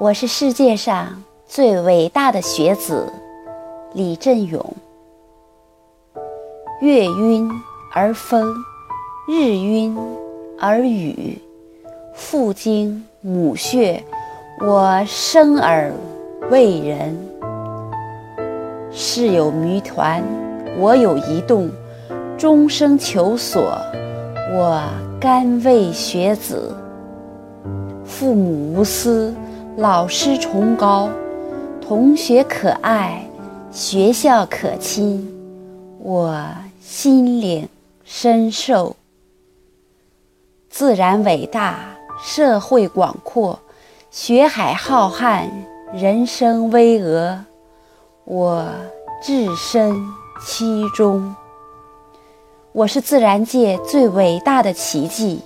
我是世界上最伟大的学子，李振勇。月晕而风，日晕而雨。父精母血，我生而为人。世有谜团，我有一动。终生求索，我甘为学子。父母无私。老师崇高，同学可爱，学校可亲，我心领深受。自然伟大，社会广阔，学海浩瀚，人生巍峨，我置身其中。我是自然界最伟大的奇迹，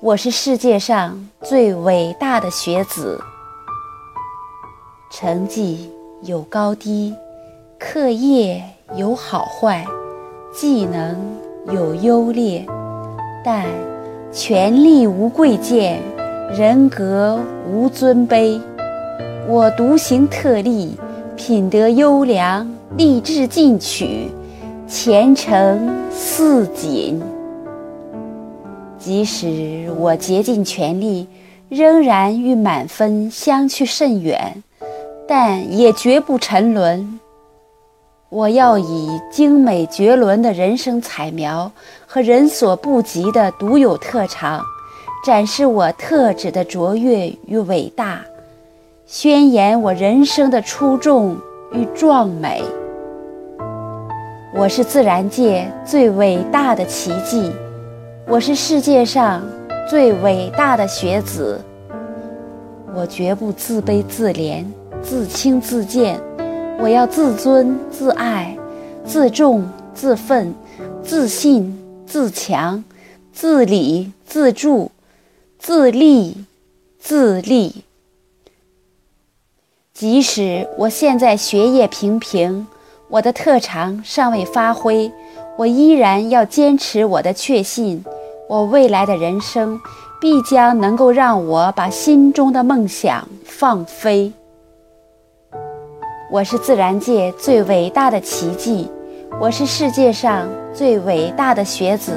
我是世界上最伟大的学子。成绩有高低，课业有好坏，技能有优劣，但权力无贵贱，人格无尊卑。我独行特立，品德优良，立志进取，前程似锦。即使我竭尽全力，仍然与满分相去甚远。但也绝不沉沦。我要以精美绝伦的人生彩描和人所不及的独有特长，展示我特质的卓越与伟大，宣言我人生的出众与壮美。我是自然界最伟大的奇迹，我是世界上最伟大的学子。我绝不自卑自怜。自轻自贱，我要自尊自爱，自重自奋，自信自强，自理自助，自立自立。即使我现在学业平平，我的特长尚未发挥，我依然要坚持我的确信：我未来的人生必将能够让我把心中的梦想放飞。我是自然界最伟大的奇迹，我是世界上最伟大的学子。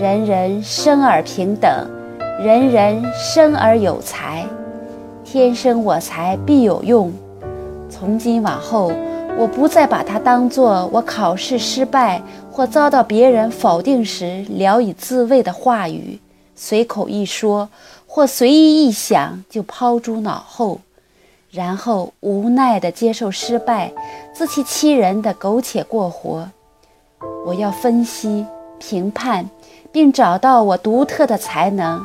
人人生而平等，人人生而有才，天生我材必有用。从今往后，我不再把它当作我考试失败或遭到别人否定时聊以自慰的话语，随口一说或随意一想就抛诸脑后。然后无奈地接受失败、自欺欺人的苟且过活。我要分析、评判，并找到我独特的才能，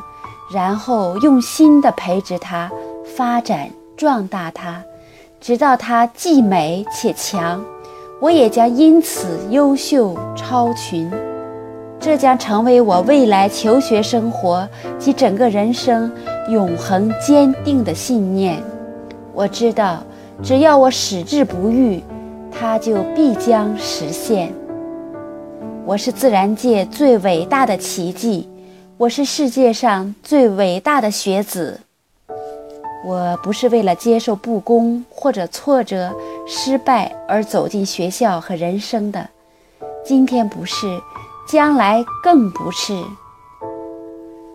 然后用心地培植它、发展壮大它，直到它既美且强。我也将因此优秀超群。这将成为我未来求学生活及整个人生永恒坚定的信念。我知道，只要我矢志不渝，它就必将实现。我是自然界最伟大的奇迹，我是世界上最伟大的学子。我不是为了接受不公或者挫折、失败而走进学校和人生的，今天不是，将来更不是。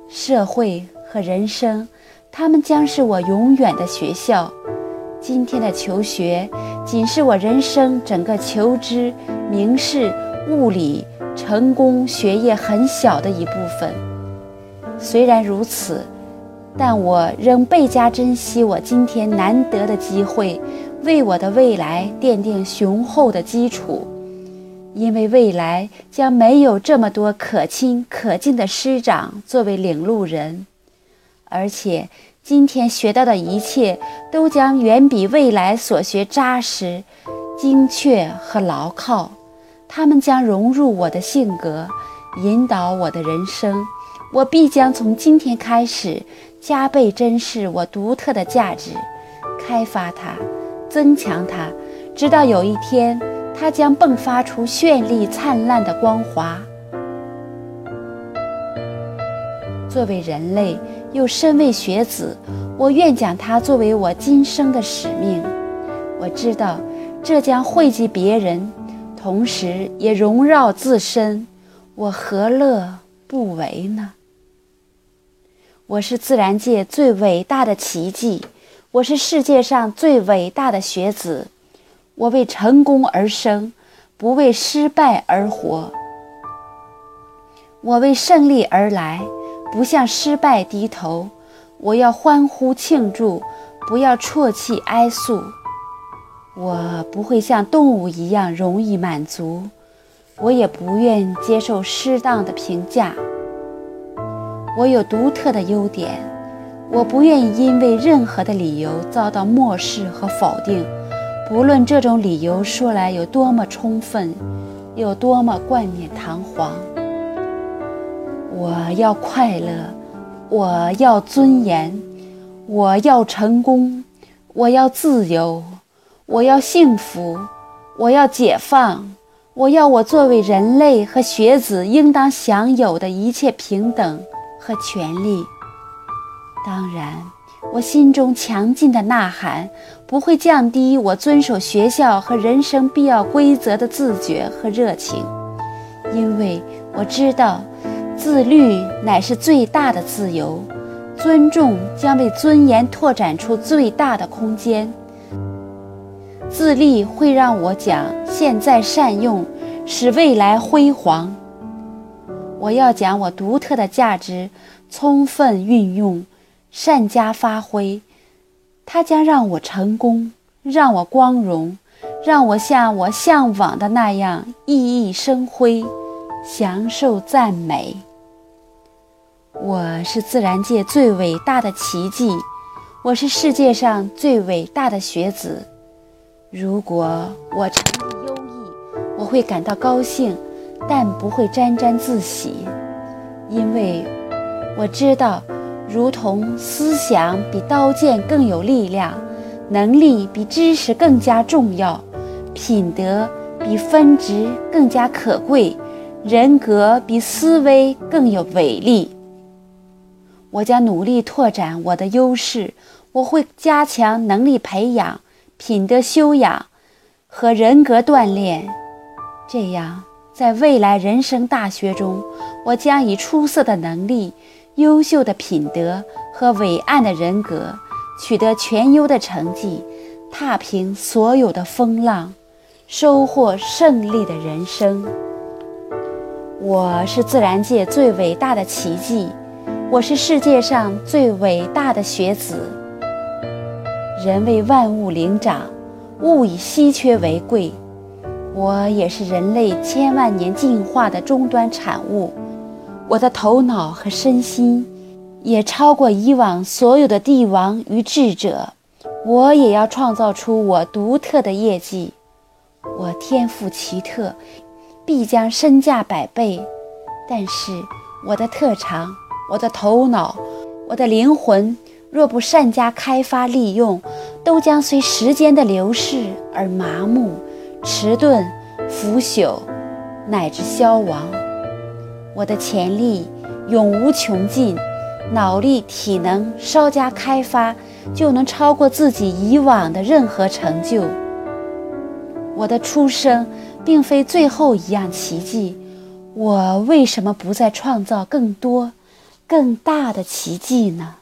社会和人生，他们将是我永远的学校。今天的求学，仅是我人生整个求知、名士、物理、成功学业很小的一部分。虽然如此，但我仍倍加珍惜我今天难得的机会，为我的未来奠定雄厚的基础。因为未来将没有这么多可亲可敬的师长作为领路人，而且。今天学到的一切，都将远比未来所学扎实、精确和牢靠。他们将融入我的性格，引导我的人生。我必将从今天开始，加倍珍视我独特的价值，开发它，增强它，直到有一天，它将迸发出绚丽灿烂的光华。作为人类。又身为学子，我愿将它作为我今生的使命。我知道这将惠及别人，同时也荣耀自身，我何乐不为呢？我是自然界最伟大的奇迹，我是世界上最伟大的学子。我为成功而生，不为失败而活。我为胜利而来，不向失败低头。我要欢呼庆祝，不要啜泣哀诉。我不会像动物一样容易满足，我也不愿接受适当的评价。我有独特的优点，我不愿意因为任何的理由遭到漠视和否定，不论这种理由说来有多么充分，有多么冠冕堂皇。我要快乐，我要尊严，我要成功，我要自由，我要幸福，我要解放，我要我作为人类和学子应当享有的一切平等。和权利。当然，我心中强劲的呐喊不会降低我遵守学校和人生必要规则的自觉和热情，因为我知道，自律乃是最大的自由，尊重将为尊严拓展出最大的空间。自立会让我讲现在善用，使未来辉煌。我要将我独特的价值充分运用，善加发挥，它将让我成功，让我光荣，让我像我向往的那样熠熠生辉，享受赞美。我是自然界最伟大的奇迹，我是世界上最伟大的学子。如果我成绩优异，我会感到高兴。但不会沾沾自喜，因为我知道，如同思想比刀剑更有力量，能力比知识更加重要，品德比分值更加可贵，人格比思维更有伟力。我将努力拓展我的优势，我会加强能力培养、品德修养和人格锻炼，这样。在未来人生大学中，我将以出色的能力、优秀的品德和伟岸的人格，取得全优的成绩，踏平所有的风浪，收获胜利的人生。我是自然界最伟大的奇迹，我是世界上最伟大的学子。人为万物灵长，物以稀缺为贵。我也是人类千万年进化的终端产物，我的头脑和身心也超过以往所有的帝王与智者。我也要创造出我独特的业绩。我天赋奇特，必将身价百倍。但是我的特长、我的头脑、我的灵魂，若不善加开发利用，都将随时间的流逝而麻木。迟钝、腐朽，乃至消亡。我的潜力永无穷尽，脑力、体能稍加开发，就能超过自己以往的任何成就。我的出生并非最后一样奇迹，我为什么不再创造更多、更大的奇迹呢？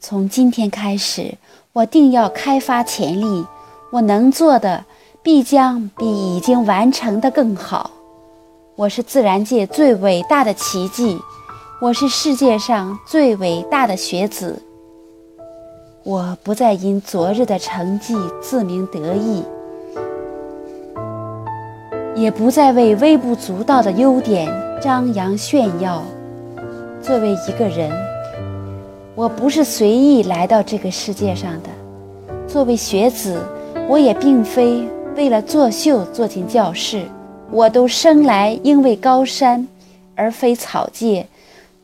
从今天开始，我定要开发潜力，我能做的。必将比已经完成的更好。我是自然界最伟大的奇迹，我是世界上最伟大的学子。我不再因昨日的成绩自鸣得意，也不再为微不足道的优点张扬炫耀。作为一个人，我不是随意来到这个世界上的；作为学子，我也并非。为了作秀坐进教室，我都生来应为高山，而非草芥。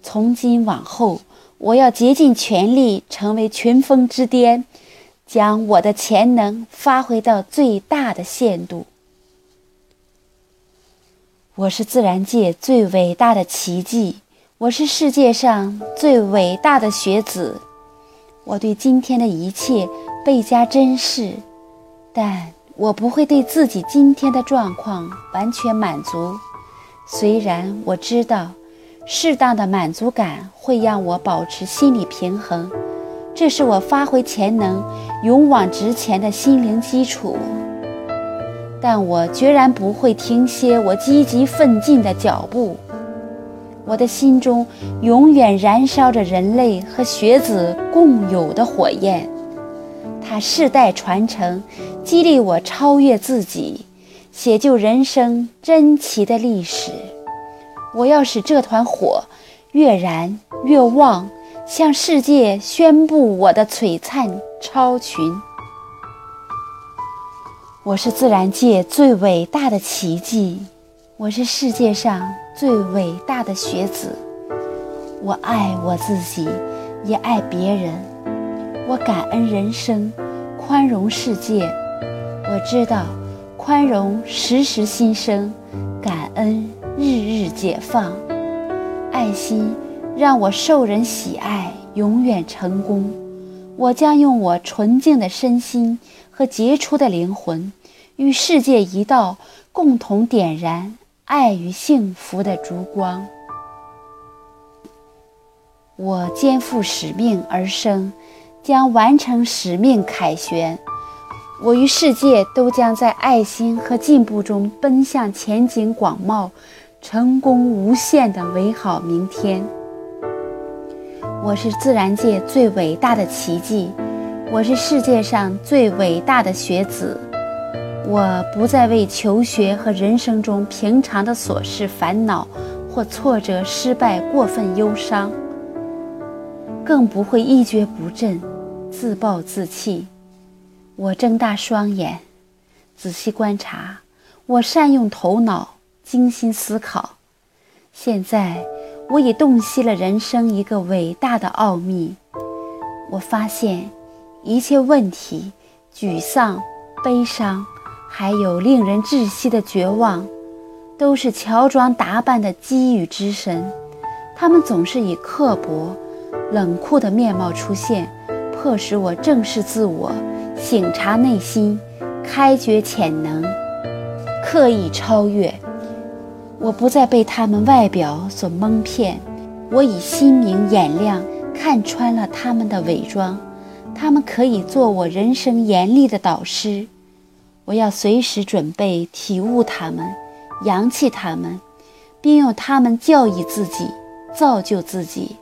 从今往后，我要竭尽全力成为群峰之巅，将我的潜能发挥到最大的限度。我是自然界最伟大的奇迹，我是世界上最伟大的学子。我对今天的一切倍加珍视，但我不会对自己今天的状况完全满足。虽然我知道，适当的满足感会让我保持心理平衡，这是我发挥潜能、勇往直前的心灵基础。但我决然不会停歇我积极奋进的脚步。我的心中永远燃烧着人类和学子共有的火焰，它世代传承，激励我超越自己，写就人生珍奇的历史。我要使这团火越燃越旺，向世界宣布我的璀璨超群。我是自然界最伟大的奇迹。我是世界上最伟大的学子，我爱我自己，也爱别人。我感恩人生，宽容世界。我知道，宽容时时新生，感恩日日解放。爱心让我受人喜爱，永远成功。我将用我纯净的身心和杰出的灵魂，与世界一道，共同点燃。爱与幸福的烛光，我肩负使命而生，将完成使命凯旋。我与世界都将在爱心和进步中奔向前景广袤、成功无限的美好明天。我是自然界最伟大的奇迹，我是世界上最伟大的学子。我不再为求学和人生中平常的琐事烦恼，或挫折、失败过分忧伤，更不会一蹶不振、自暴自弃。我睁大双眼，仔细观察，我善用头脑，精心思考。现在，我已洞悉了人生一个伟大的奥秘。我发现，一切问题、沮丧、悲伤。还有令人窒息的绝望，都是乔装打扮的机遇之神。他们总是以刻薄、冷酷的面貌出现，迫使我正视自我，醒察内心，开掘潜能，刻意超越。我不再被他们外表所蒙骗，我以心明眼亮看穿了他们的伪装。他们可以做我人生严厉的导师。我要随时准备体悟他们，扬弃他们，并用他们教育自己，造就自己。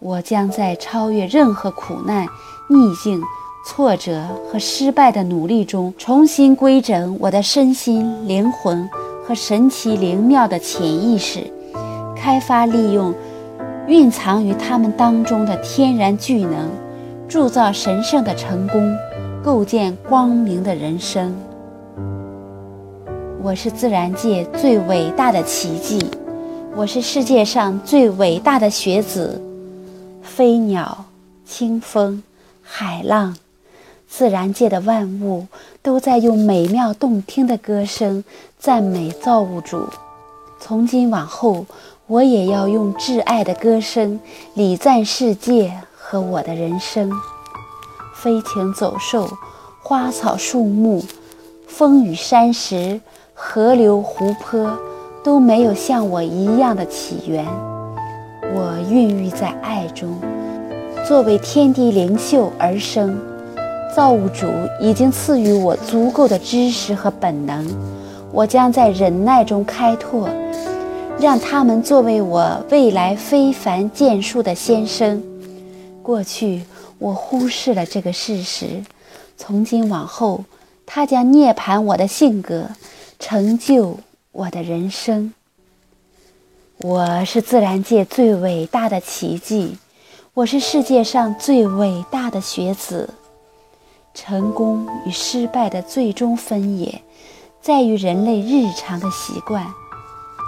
我将在超越任何苦难、逆境、挫折和失败的努力中，重新规整我的身心、灵魂和神奇灵妙的潜意识，开发利用蕴藏于他们当中的天然巨能，铸造神圣的成功。构建光明的人生。我是自然界最伟大的奇迹，我是世界上最伟大的学子。飞鸟、清风、海浪，自然界的万物都在用美妙动听的歌声赞美造物主。从今往后，我也要用挚爱的歌声礼赞世界和我的人生。飞禽走兽、花草树木、风雨山石、河流湖泊，都没有像我一样的起源。我孕育在爱中，作为天地灵秀而生。造物主已经赐予我足够的知识和本能，我将在忍耐中开拓，让他们作为我未来非凡建树的先生。过去。我忽视了这个事实，从今往后，他将涅槃我的性格，成就我的人生。我是自然界最伟大的奇迹，我是世界上最伟大的学子。成功与失败的最终分野，在于人类日常的习惯。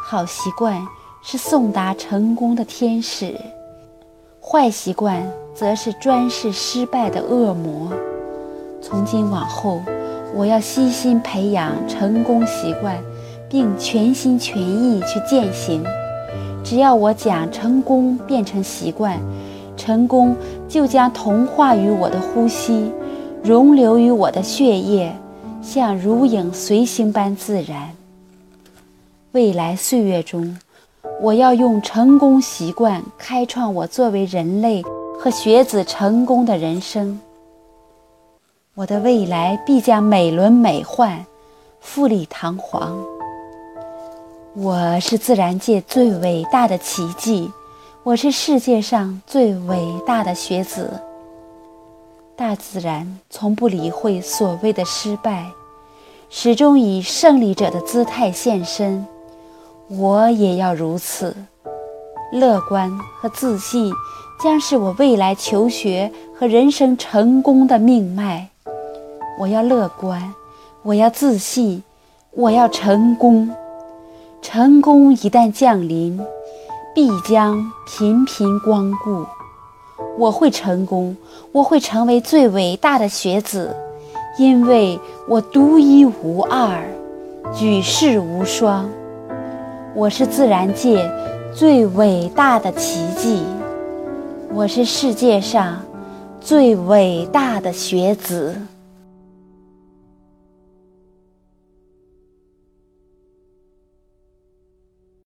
好习惯是送达成功的天使。坏习惯则是专事失败的恶魔。从今往后，我要悉心培养成功习惯，并全心全意去践行。只要我将成功变成习惯，成功就将同化于我的呼吸，溶流于我的血液，像如影随形般自然。未来岁月中，我要用成功习惯开创我作为人类和学子成功的人生。我的未来必将美轮美奂，富丽堂皇。我是自然界最伟大的奇迹，我是世界上最伟大的学子。大自然从不理会所谓的失败，始终以胜利者的姿态现身。我也要如此，乐观和自信将是我未来求学和人生成功的命脉。我要乐观，我要自信，我要成功。成功一旦降临，必将频频光顾。我会成功，我会成为最伟大的学子，因为我独一无二，举世无双。我是自然界最伟大的奇迹，我是世界上最伟大的学子。